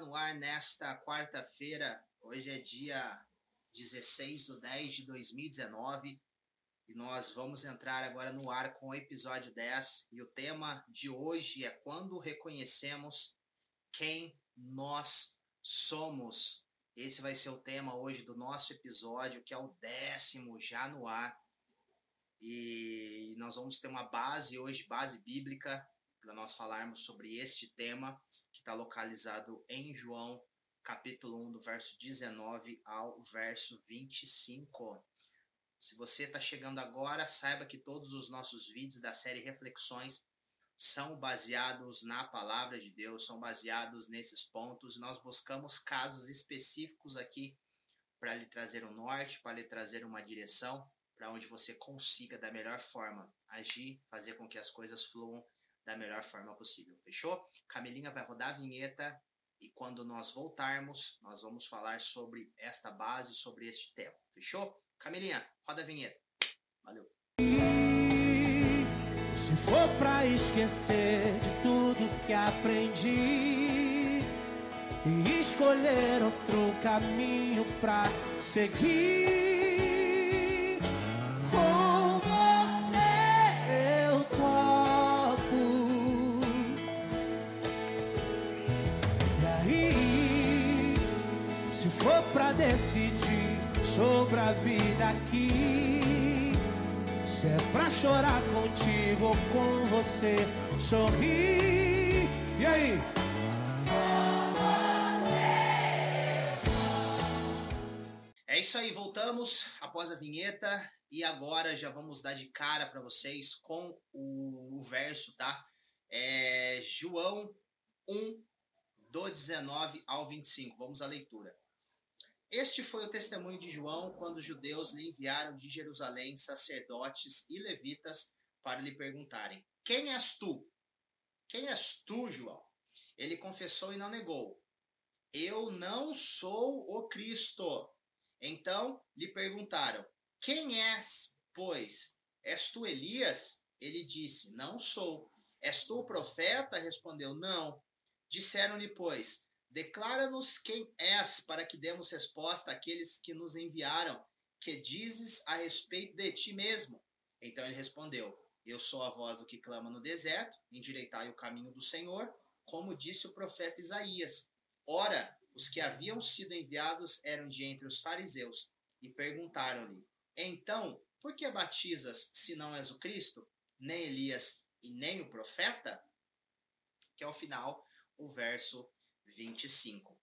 no ar nesta quarta-feira. Hoje é dia 16 de 10 de 2019 e nós vamos entrar agora no ar com o episódio 10. E o tema de hoje é quando reconhecemos quem nós somos. Esse vai ser o tema hoje do nosso episódio, que é o décimo já no ar. E nós vamos ter uma base hoje, base bíblica, para nós falarmos sobre este tema, está localizado em João, capítulo 1, do verso 19 ao verso 25. Se você está chegando agora, saiba que todos os nossos vídeos da série Reflexões são baseados na palavra de Deus, são baseados nesses pontos. Nós buscamos casos específicos aqui para lhe trazer um norte, para lhe trazer uma direção, para onde você consiga da melhor forma agir, fazer com que as coisas fluam da melhor forma possível. Fechou? Camilinha vai rodar a vinheta e quando nós voltarmos, nós vamos falar sobre esta base, sobre este tema. Fechou? Camilinha, roda a vinheta. Valeu. Se for pra esquecer de tudo que aprendi e escolher outro caminho pra seguir. Sobre a vida aqui. Se é pra chorar contigo ou com você sorrir. E aí? É isso aí, voltamos após a vinheta e agora já vamos dar de cara para vocês com o, o, verso, tá? É João 1, do 19 ao 25. Vamos à leitura. Este foi o testemunho de João quando os judeus lhe enviaram de Jerusalém sacerdotes e levitas para lhe perguntarem: Quem és tu? Quem és tu, João? Ele confessou e não negou: Eu não sou o Cristo. Então lhe perguntaram: Quem és, pois? És tu Elias? Ele disse: Não sou. És tu o profeta? Respondeu: Não. Disseram-lhe, pois: Declara-nos quem és, para que demos resposta àqueles que nos enviaram, que dizes a respeito de ti mesmo. Então ele respondeu: Eu sou a voz do que clama no deserto, endireitai o caminho do Senhor, como disse o profeta Isaías. Ora, os que haviam sido enviados eram de entre os fariseus, e perguntaram-lhe: Então, por que batizas se não és o Cristo, nem Elias e nem o profeta? Que ao final o verso 25.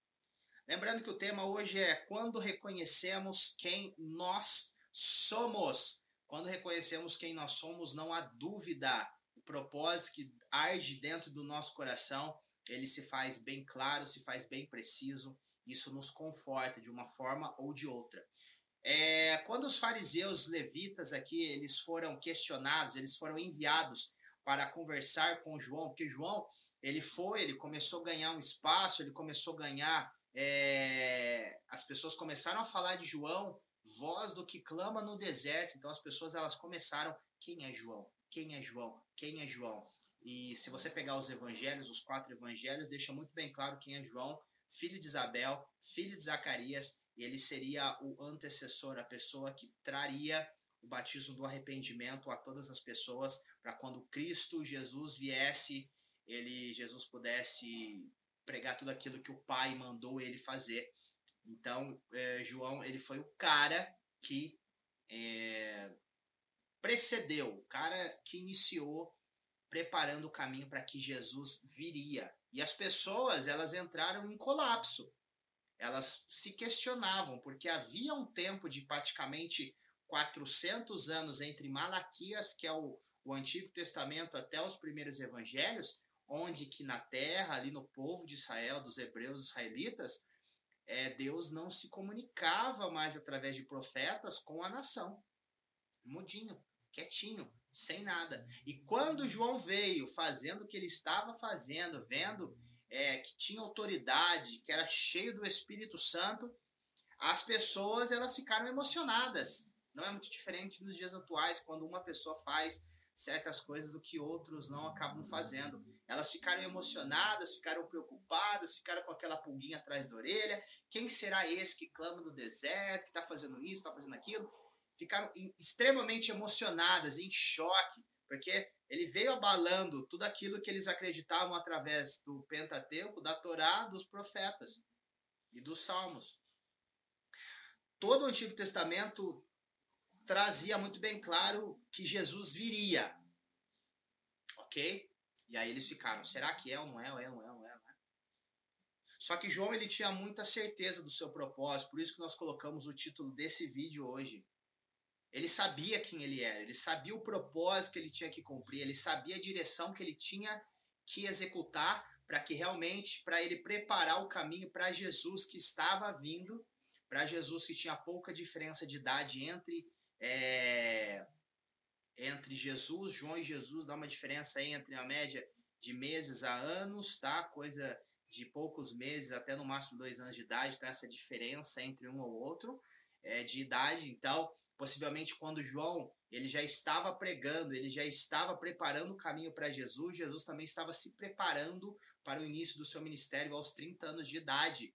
Lembrando que o tema hoje é quando reconhecemos quem nós somos. Quando reconhecemos quem nós somos, não há dúvida. O propósito que arde dentro do nosso coração, ele se faz bem claro, se faz bem preciso. Isso nos conforta de uma forma ou de outra. É, quando os fariseus levitas aqui eles foram questionados, eles foram enviados para conversar com João, porque João ele foi, ele começou a ganhar um espaço, ele começou a ganhar. É, as pessoas começaram a falar de João, voz do que clama no deserto. Então as pessoas elas começaram: quem é João? Quem é João? Quem é João? E se você pegar os evangelhos, os quatro evangelhos, deixa muito bem claro quem é João, filho de Isabel, filho de Zacarias, e ele seria o antecessor, a pessoa que traria o batismo do arrependimento a todas as pessoas, para quando Cristo Jesus viesse ele Jesus pudesse pregar tudo aquilo que o Pai mandou ele fazer. Então, é, João ele foi o cara que é, precedeu, o cara que iniciou preparando o caminho para que Jesus viria. E as pessoas elas entraram em colapso. Elas se questionavam porque havia um tempo de praticamente 400 anos entre Malaquias, que é o, o Antigo Testamento, até os primeiros evangelhos, onde que na terra, ali no povo de Israel, dos hebreus israelitas, é, Deus não se comunicava mais através de profetas com a nação. Mudinho, quietinho, sem nada. E quando João veio fazendo o que ele estava fazendo, vendo é, que tinha autoridade, que era cheio do Espírito Santo, as pessoas elas ficaram emocionadas. Não é muito diferente nos dias atuais, quando uma pessoa faz certas coisas do que outros não acabam fazendo. Elas ficaram emocionadas, ficaram preocupadas, ficaram com aquela pulguinha atrás da orelha. Quem será esse que clama no deserto, que está fazendo isso, está fazendo aquilo? Ficaram extremamente emocionadas, em choque, porque ele veio abalando tudo aquilo que eles acreditavam através do Pentateuco, da Torá, dos profetas e dos Salmos. Todo o Antigo Testamento trazia muito bem claro que Jesus viria. Ok? E aí eles ficaram, será que é ou não é, ou é, ou é, ou é, não é? Só que João ele tinha muita certeza do seu propósito, por isso que nós colocamos o título desse vídeo hoje. Ele sabia quem ele era, ele sabia o propósito que ele tinha que cumprir, ele sabia a direção que ele tinha que executar para que realmente, para ele preparar o caminho para Jesus que estava vindo, para Jesus que tinha pouca diferença de idade entre é, entre Jesus, João e Jesus, dá uma diferença aí entre a média de meses a anos, tá? Coisa de poucos meses até no máximo dois anos de idade, tá? Essa diferença entre um ou outro é, de idade. Então, possivelmente quando João ele já estava pregando, ele já estava preparando o caminho para Jesus, Jesus também estava se preparando para o início do seu ministério aos 30 anos de idade.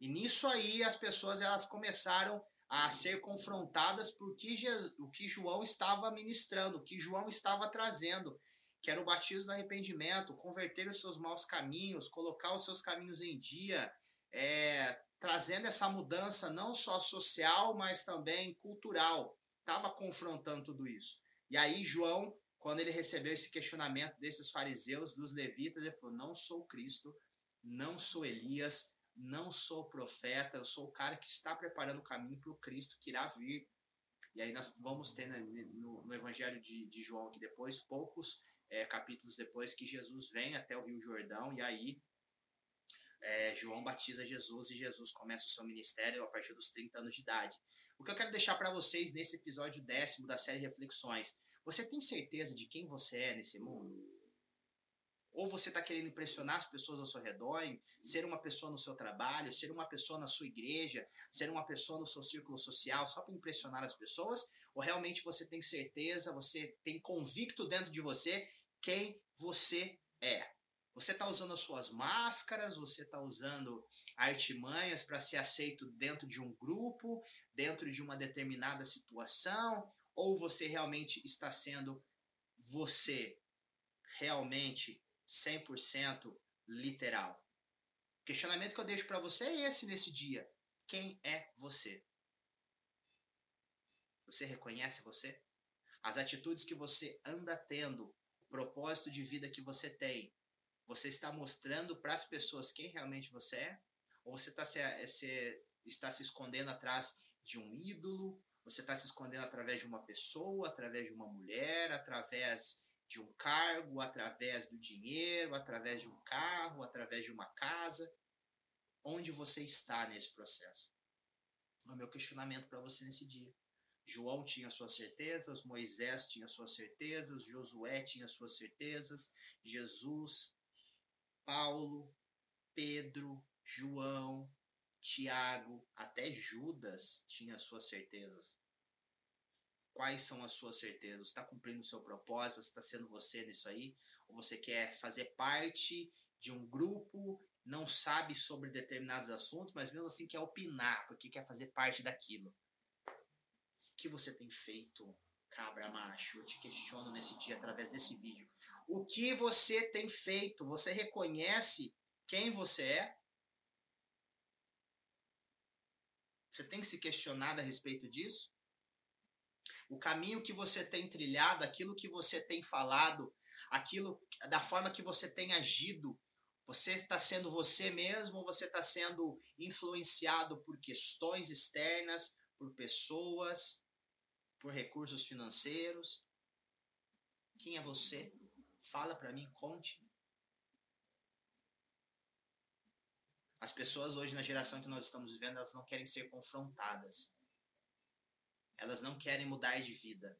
E nisso aí as pessoas elas começaram a ser confrontadas por que, o que João estava ministrando, o que João estava trazendo, que era o batismo do arrependimento, converter os seus maus caminhos, colocar os seus caminhos em dia, é, trazendo essa mudança não só social, mas também cultural. Estava confrontando tudo isso. E aí, João, quando ele recebeu esse questionamento desses fariseus, dos levitas, ele falou: Não sou Cristo, não sou Elias, não sou profeta, eu sou o cara que está preparando o caminho para o Cristo que irá vir. E aí nós vamos ter né, no, no, Evangelho de, de, João aqui depois, poucos é, capítulos depois, que Jesus vem até o Rio Jordão e aí é, João batiza Jesus e Jesus começa o seu ministério a partir dos 30 anos de idade. O que eu quero deixar para vocês nesse episódio décimo da série Reflexões, você tem certeza de quem você é nesse mundo? Ou você está querendo impressionar as pessoas ao seu redor, ser uma pessoa no seu trabalho, ser uma pessoa na sua igreja, ser uma pessoa no seu círculo social, só para impressionar as pessoas? Ou realmente você tem certeza, você tem convicto dentro de você quem você é? Você está usando as suas máscaras, você está usando artimanhas para ser aceito dentro de um grupo, dentro de uma determinada situação, ou você realmente está sendo você realmente 100% literal. O questionamento que eu deixo para você é esse nesse dia. Quem é você? Você reconhece você? As atitudes que você anda tendo, o propósito de vida que você tem, você está mostrando para as pessoas quem realmente você é? Ou você está se, se, está se escondendo atrás de um ídolo? Você está se escondendo através de uma pessoa, através de uma mulher, através de um cargo, através do dinheiro, através de um carro, através de uma casa. Onde você está nesse processo? É o meu questionamento para você nesse dia. João tinha suas certezas, Moisés tinha suas certezas, Josué tinha suas certezas, Jesus, Paulo, Pedro, João, Tiago, até Judas tinha suas certezas. Quais são as suas certezas? Você está cumprindo o seu propósito? Você está sendo você nisso aí? Ou você quer fazer parte de um grupo, não sabe sobre determinados assuntos, mas mesmo assim quer opinar, porque quer fazer parte daquilo? O que você tem feito, cabra macho? Eu te questiono nesse dia através desse vídeo. O que você tem feito? Você reconhece quem você é? Você tem se questionado a respeito disso? O caminho que você tem trilhado, aquilo que você tem falado, aquilo da forma que você tem agido, você está sendo você mesmo ou você está sendo influenciado por questões externas, por pessoas, por recursos financeiros? Quem é você? Fala para mim, conte. As pessoas hoje na geração que nós estamos vivendo, elas não querem ser confrontadas. Elas não querem mudar de vida.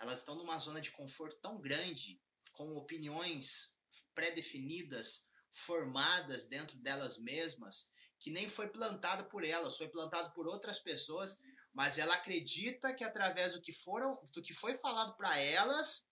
Elas estão numa zona de conforto tão grande, com opiniões pré-definidas, formadas dentro delas mesmas, que nem foi plantado por elas, foi plantado por outras pessoas, mas ela acredita que através do que foram, do que foi falado para elas,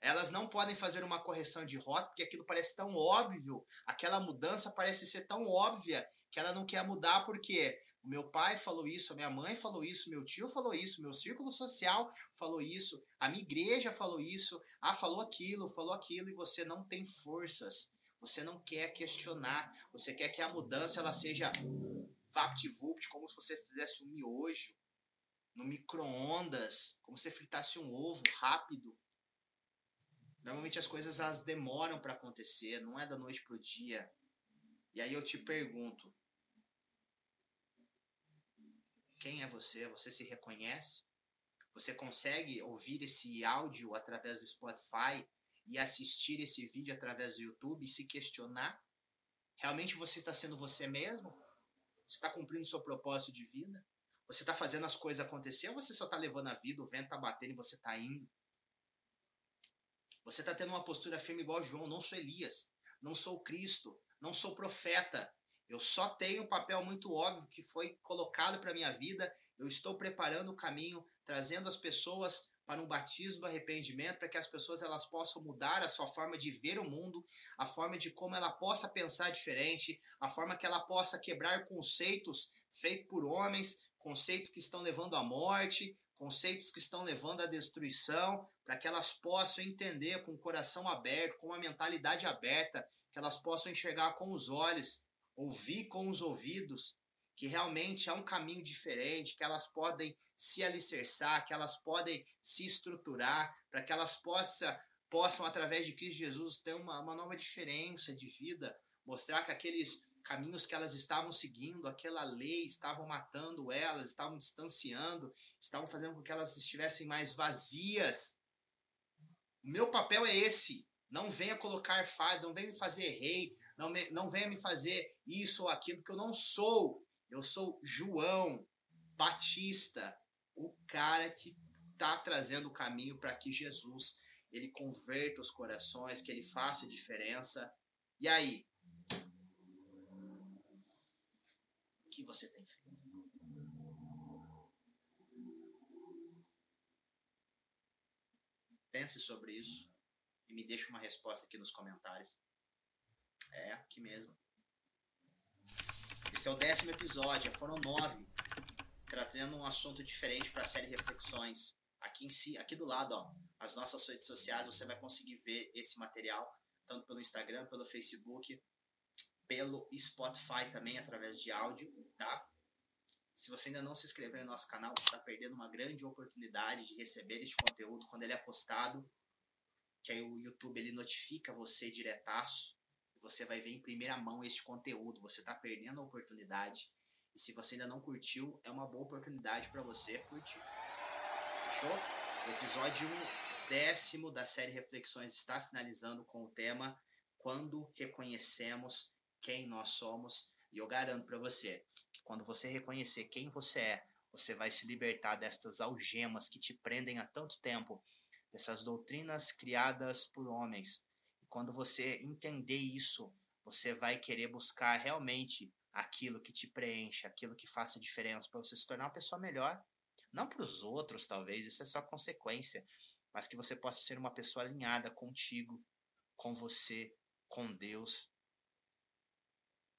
Elas não podem fazer uma correção de rota, porque aquilo parece tão óbvio, aquela mudança parece ser tão óbvia que ela não quer mudar, porque o meu pai falou isso, a minha mãe falou isso, meu tio falou isso, meu círculo social falou isso, a minha igreja falou isso, ah, falou aquilo, falou aquilo, e você não tem forças. Você não quer questionar, você quer que a mudança ela seja vapt-vupt, como se você fizesse um miojo no micro-ondas, como se fritasse um ovo rápido. Normalmente as coisas elas demoram para acontecer, não é da noite pro dia. E aí eu te pergunto: quem é você? Você se reconhece? Você consegue ouvir esse áudio através do Spotify e assistir esse vídeo através do YouTube e se questionar? Realmente você está sendo você mesmo? Você está cumprindo seu propósito de vida? Você está fazendo as coisas acontecer ou você só está levando a vida, o vento está batendo e você está indo? Você está tendo uma postura firme igual João. Não sou Elias, não sou Cristo, não sou profeta. Eu só tenho um papel muito óbvio que foi colocado para minha vida. Eu estou preparando o caminho, trazendo as pessoas para um batismo do arrependimento, para que as pessoas elas possam mudar a sua forma de ver o mundo, a forma de como ela possa pensar diferente, a forma que ela possa quebrar conceitos feitos por homens, conceitos que estão levando à morte, conceitos que estão levando à destruição, para que elas possam entender com o coração aberto, com a mentalidade aberta, que elas possam enxergar com os olhos, ouvir com os ouvidos, que realmente é um caminho diferente, que elas podem se alicerçar, que elas podem se estruturar, para que elas possa, possam, através de Cristo Jesus, ter uma, uma nova diferença de vida, mostrar que aqueles caminhos que elas estavam seguindo, aquela lei, estavam matando elas, estavam distanciando, estavam fazendo com que elas estivessem mais vazias. O meu papel é esse. Não venha colocar fardo, não venha me fazer rei, não, me, não venha me fazer isso ou aquilo, que eu não sou. Eu sou João Batista, o cara que está trazendo o caminho para que Jesus ele converta os corações, que ele faça diferença. E aí? O que você tem feito? Pense sobre isso e me deixe uma resposta aqui nos comentários. É, aqui mesmo. Esse é o décimo episódio, foram nove, trazendo um assunto diferente para a série Reflexões. Aqui em si, aqui do lado, ó, as nossas redes sociais, você vai conseguir ver esse material, tanto pelo Instagram, pelo Facebook, pelo Spotify também, através de áudio, tá? Se você ainda não se inscreveu no nosso canal, você está perdendo uma grande oportunidade de receber este conteúdo quando ele é postado, que aí o YouTube ele notifica você diretaço você vai ver em primeira mão este conteúdo. Você está perdendo a oportunidade. E se você ainda não curtiu, é uma boa oportunidade para você curtir. Fechou? O episódio décimo da série Reflexões está finalizando com o tema Quando reconhecemos quem nós somos. E eu garanto para você que quando você reconhecer quem você é, você vai se libertar destas algemas que te prendem há tanto tempo, dessas doutrinas criadas por homens, quando você entender isso, você vai querer buscar realmente aquilo que te preenche, aquilo que faça diferença para você se tornar uma pessoa melhor. Não para os outros, talvez, isso é só consequência, mas que você possa ser uma pessoa alinhada contigo, com você, com Deus.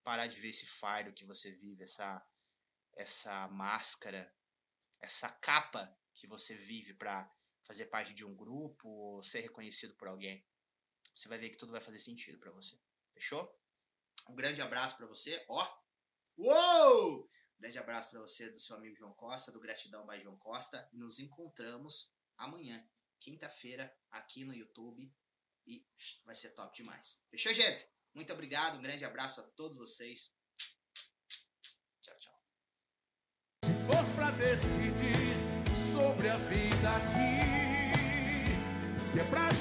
Parar de ver esse fardo que você vive, essa essa máscara, essa capa que você vive para fazer parte de um grupo ou ser reconhecido por alguém. Você vai ver que tudo vai fazer sentido para você. Fechou? Um grande abraço para você. Ó! Uou! Um grande abraço para você do seu amigo João Costa, do Gratidão by João Costa. E nos encontramos amanhã, quinta-feira, aqui no YouTube. E vai ser top demais. Fechou, gente? Muito obrigado. Um grande abraço a todos vocês. Tchau, tchau. Se for pra decidir sobre a vida aqui, se é pra